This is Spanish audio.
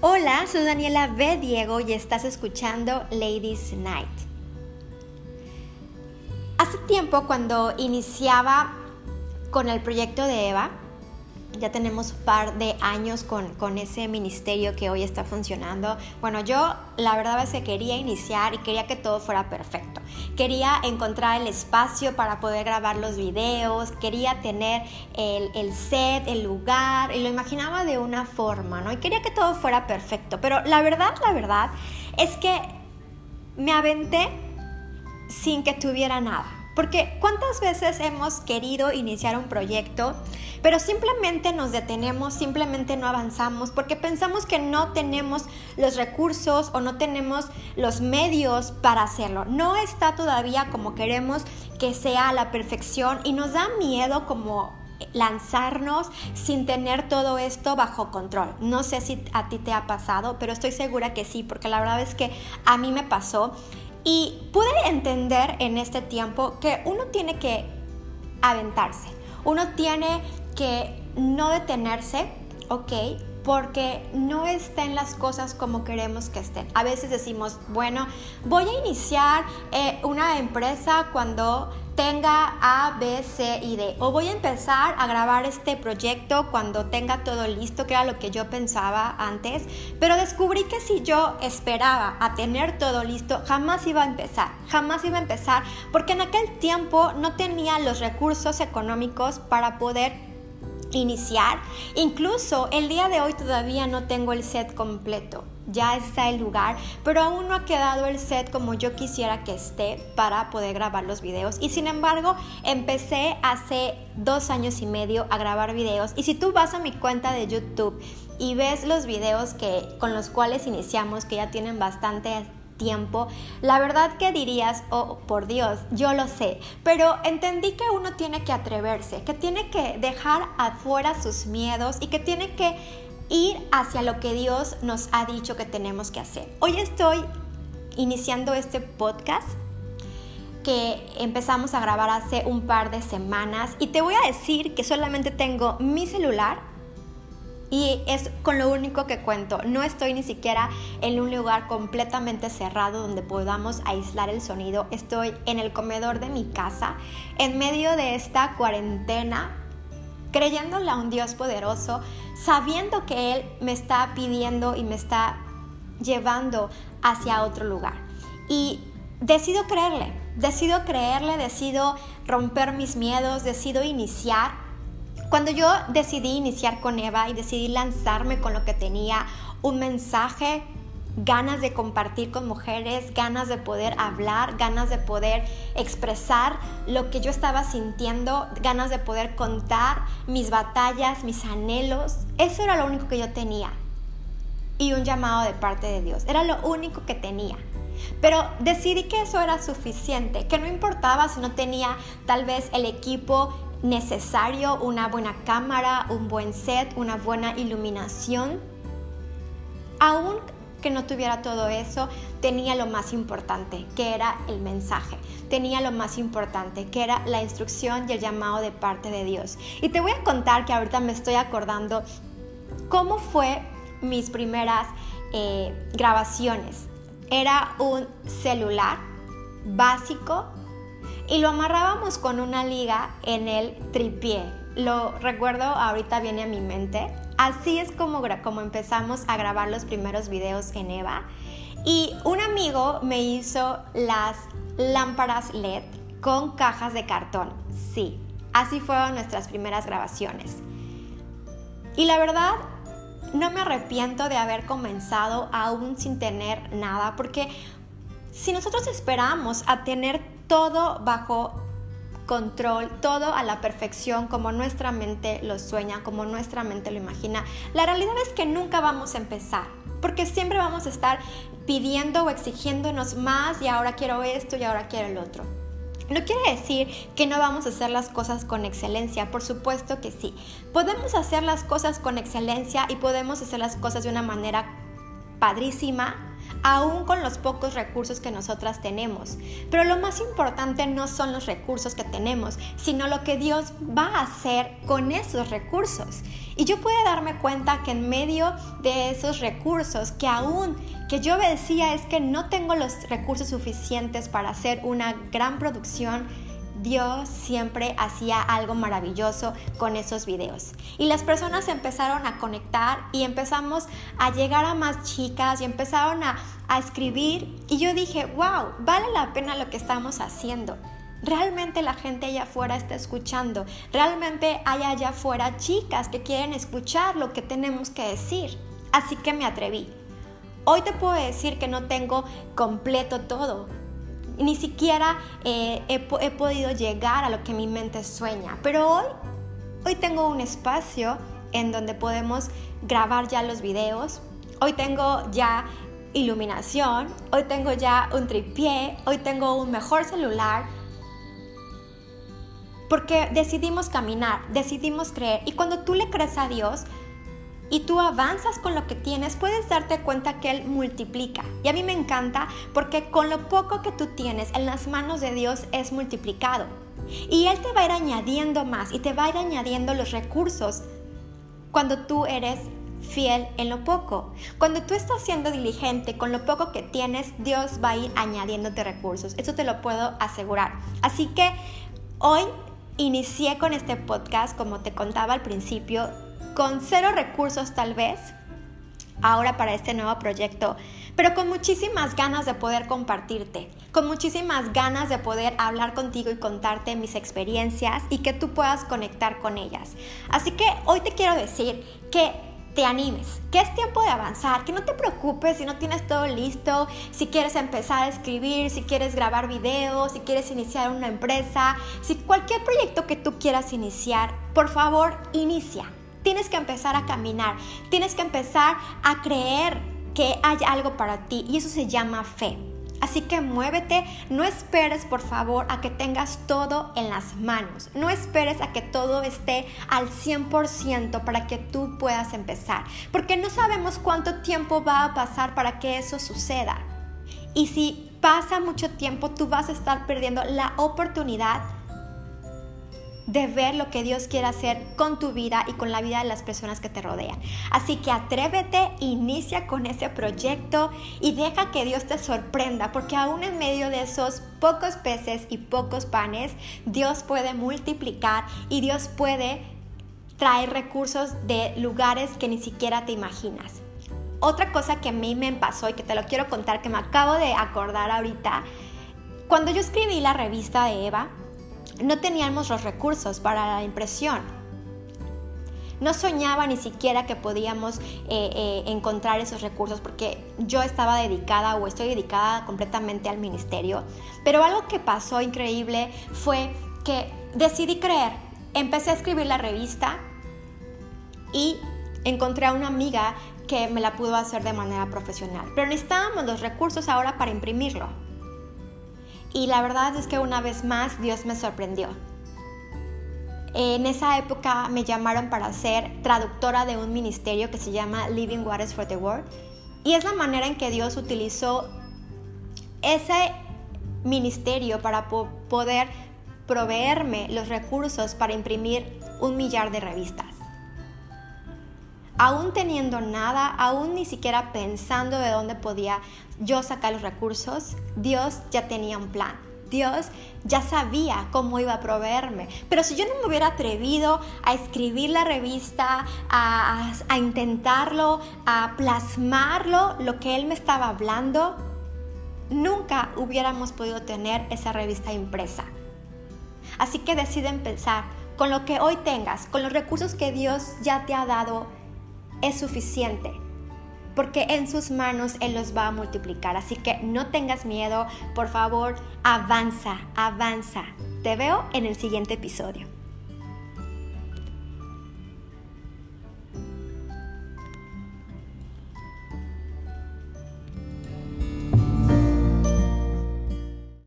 Hola, soy Daniela B. Diego y estás escuchando Ladies Night. Hace tiempo cuando iniciaba con el proyecto de Eva, ya tenemos un par de años con, con, ese ministerio que hoy está funcionando. Bueno, yo la verdad es que quería iniciar y quería que todo fuera perfecto. Quería encontrar el espacio para poder grabar los videos, quería tener el, el set, el lugar, y lo imaginaba de una forma, ¿no? Y quería que todo fuera perfecto. Pero la verdad, la verdad es que me aventé sin que tuviera nada. Porque cuántas veces hemos querido iniciar un proyecto, pero simplemente nos detenemos, simplemente no avanzamos, porque pensamos que no tenemos los recursos o no tenemos los medios para hacerlo. No está todavía como queremos que sea a la perfección y nos da miedo como lanzarnos sin tener todo esto bajo control. No sé si a ti te ha pasado, pero estoy segura que sí, porque la verdad es que a mí me pasó y pude entender en este tiempo que uno tiene que aventarse, uno tiene que no detenerse, ¿ok? Porque no estén las cosas como queremos que estén. A veces decimos, bueno, voy a iniciar eh, una empresa cuando tenga A, B, C y D. O voy a empezar a grabar este proyecto cuando tenga todo listo, que era lo que yo pensaba antes. Pero descubrí que si yo esperaba a tener todo listo, jamás iba a empezar. Jamás iba a empezar porque en aquel tiempo no tenía los recursos económicos para poder iniciar. Incluso el día de hoy todavía no tengo el set completo ya está el lugar, pero aún no ha quedado el set como yo quisiera que esté para poder grabar los videos. Y sin embargo, empecé hace dos años y medio a grabar videos. Y si tú vas a mi cuenta de YouTube y ves los videos que, con los cuales iniciamos, que ya tienen bastante tiempo, la verdad que dirías, oh, por Dios, yo lo sé, pero entendí que uno tiene que atreverse, que tiene que dejar afuera sus miedos y que tiene que ir hacia lo que Dios nos ha dicho que tenemos que hacer. Hoy estoy iniciando este podcast que empezamos a grabar hace un par de semanas y te voy a decir que solamente tengo mi celular y es con lo único que cuento. No estoy ni siquiera en un lugar completamente cerrado donde podamos aislar el sonido. Estoy en el comedor de mi casa en medio de esta cuarentena creyéndole a un Dios poderoso, sabiendo que Él me está pidiendo y me está llevando hacia otro lugar. Y decido creerle, decido creerle, decido romper mis miedos, decido iniciar. Cuando yo decidí iniciar con Eva y decidí lanzarme con lo que tenía, un mensaje ganas de compartir con mujeres, ganas de poder hablar, ganas de poder expresar lo que yo estaba sintiendo, ganas de poder contar mis batallas, mis anhelos. Eso era lo único que yo tenía. Y un llamado de parte de Dios. Era lo único que tenía. Pero decidí que eso era suficiente, que no importaba si no tenía tal vez el equipo necesario, una buena cámara, un buen set, una buena iluminación. Aún que no tuviera todo eso, tenía lo más importante, que era el mensaje. Tenía lo más importante, que era la instrucción y el llamado de parte de Dios. Y te voy a contar que ahorita me estoy acordando cómo fue mis primeras eh, grabaciones. Era un celular básico y lo amarrábamos con una liga en el tripié. Lo recuerdo, ahorita viene a mi mente Así es como, como empezamos a grabar los primeros videos en Eva. Y un amigo me hizo las lámparas LED con cajas de cartón. Sí, así fueron nuestras primeras grabaciones. Y la verdad, no me arrepiento de haber comenzado aún sin tener nada, porque si nosotros esperamos a tener todo bajo control, todo a la perfección como nuestra mente lo sueña, como nuestra mente lo imagina. La realidad es que nunca vamos a empezar, porque siempre vamos a estar pidiendo o exigiéndonos más y ahora quiero esto y ahora quiero el otro. No quiere decir que no vamos a hacer las cosas con excelencia, por supuesto que sí. Podemos hacer las cosas con excelencia y podemos hacer las cosas de una manera padrísima, aún con los pocos recursos que nosotras tenemos. Pero lo más importante no son los recursos que tenemos, sino lo que Dios va a hacer con esos recursos. Y yo puedo darme cuenta que en medio de esos recursos, que aún que yo decía es que no tengo los recursos suficientes para hacer una gran producción, Dios siempre hacía algo maravilloso con esos videos. Y las personas empezaron a conectar y empezamos a llegar a más chicas y empezaron a, escribir. Y yo dije, wow, vale la pena lo que estamos haciendo. Realmente la gente allá afuera está escuchando. Realmente hay allá afuera chicas que quieren escuchar lo que tenemos que decir. Así que me atreví. Hoy te puedo decir que no tengo completo todo, ni siquiera eh, he, podido llegar a lo que mi mente sueña. Pero hoy, hoy tengo un espacio en donde podemos grabar ya los videos. Hoy tengo ya iluminación, hoy tengo ya un tripié, hoy tengo un mejor celular. Porque decidimos caminar, decidimos creer. Y cuando tú le crees a Dios, y tú avanzas con lo que tienes, puedes darte cuenta que Él multiplica. Y a mí me encanta porque con lo poco que tú tienes en las manos de Dios es multiplicado. Y Él te va a ir añadiendo más y te va a ir añadiendo los recursos cuando tú eres fiel en lo poco. Cuando tú estás siendo diligente con lo poco que tienes, Dios va a ir añadiéndote recursos. Eso te lo puedo asegurar. Así que hoy inicié con este podcast, como te contaba al principio, con cero recursos tal vez, ahora para este nuevo proyecto, pero con muchísimas ganas de poder compartirte, con muchísimas ganas de poder hablar contigo y contarte mis experiencias y que tú puedas conectar con ellas. Así que hoy te quiero decir que te animes, que es tiempo de avanzar, que no te preocupes si no tienes todo listo, si quieres empezar a escribir, si quieres grabar videos, si quieres iniciar una empresa, si cualquier proyecto que tú quieras iniciar, por favor, inicia Tienes que empezar a caminar, tienes que empezar a creer que hay algo para ti y eso se llama fe. Así que muévete, no esperes por favor a que tengas todo en las manos, no esperes a que todo esté al 100% para que tú puedas empezar, porque no sabemos cuánto tiempo va a pasar para que eso suceda. Y si pasa mucho tiempo, tú vas a estar perdiendo la oportunidad de ver lo que Dios quiere hacer con tu vida y con la vida de las personas que te rodean. Así que atrévete, inicia con ese proyecto y deja que Dios te sorprenda, porque aún en medio de esos pocos peces y pocos panes, Dios puede multiplicar y Dios puede traer recursos de lugares que ni siquiera te imaginas. Otra cosa que a mí me pasó y que te lo quiero contar, que me acabo de acordar ahorita, cuando yo escribí la revista de Eva, no teníamos los recursos para la impresión. No soñaba ni siquiera que podíamos eh, eh, encontrar esos recursos porque yo estaba dedicada o estoy dedicada completamente al ministerio. Pero algo que pasó increíble fue que decidí creer. Empecé a escribir la revista y encontré a una amiga que me la pudo hacer de manera profesional. Pero necesitábamos los recursos ahora para imprimirlo. Y la verdad es que una vez más Dios me sorprendió. En esa época me llamaron para ser traductora de un ministerio que se llama Living Waters for the World. Y es la manera en que Dios utilizó ese ministerio para poder proveerme los recursos para imprimir un millar de revistas aún teniendo nada, aún ni siquiera pensando de dónde podía yo sacar los recursos, Dios ya tenía un plan. Dios ya sabía cómo iba a proveerme. Pero si yo no me hubiera atrevido a escribir la revista, a, intentarlo, a plasmarlo, lo que Él me estaba hablando, nunca hubiéramos podido tener esa revista impresa. Así que decide empezar con lo que hoy tengas, con los recursos que Dios ya te ha dado es suficiente, porque en sus manos Él los va a multiplicar. Así que no tengas miedo, por favor, avanza, avanza. Te veo en el siguiente episodio.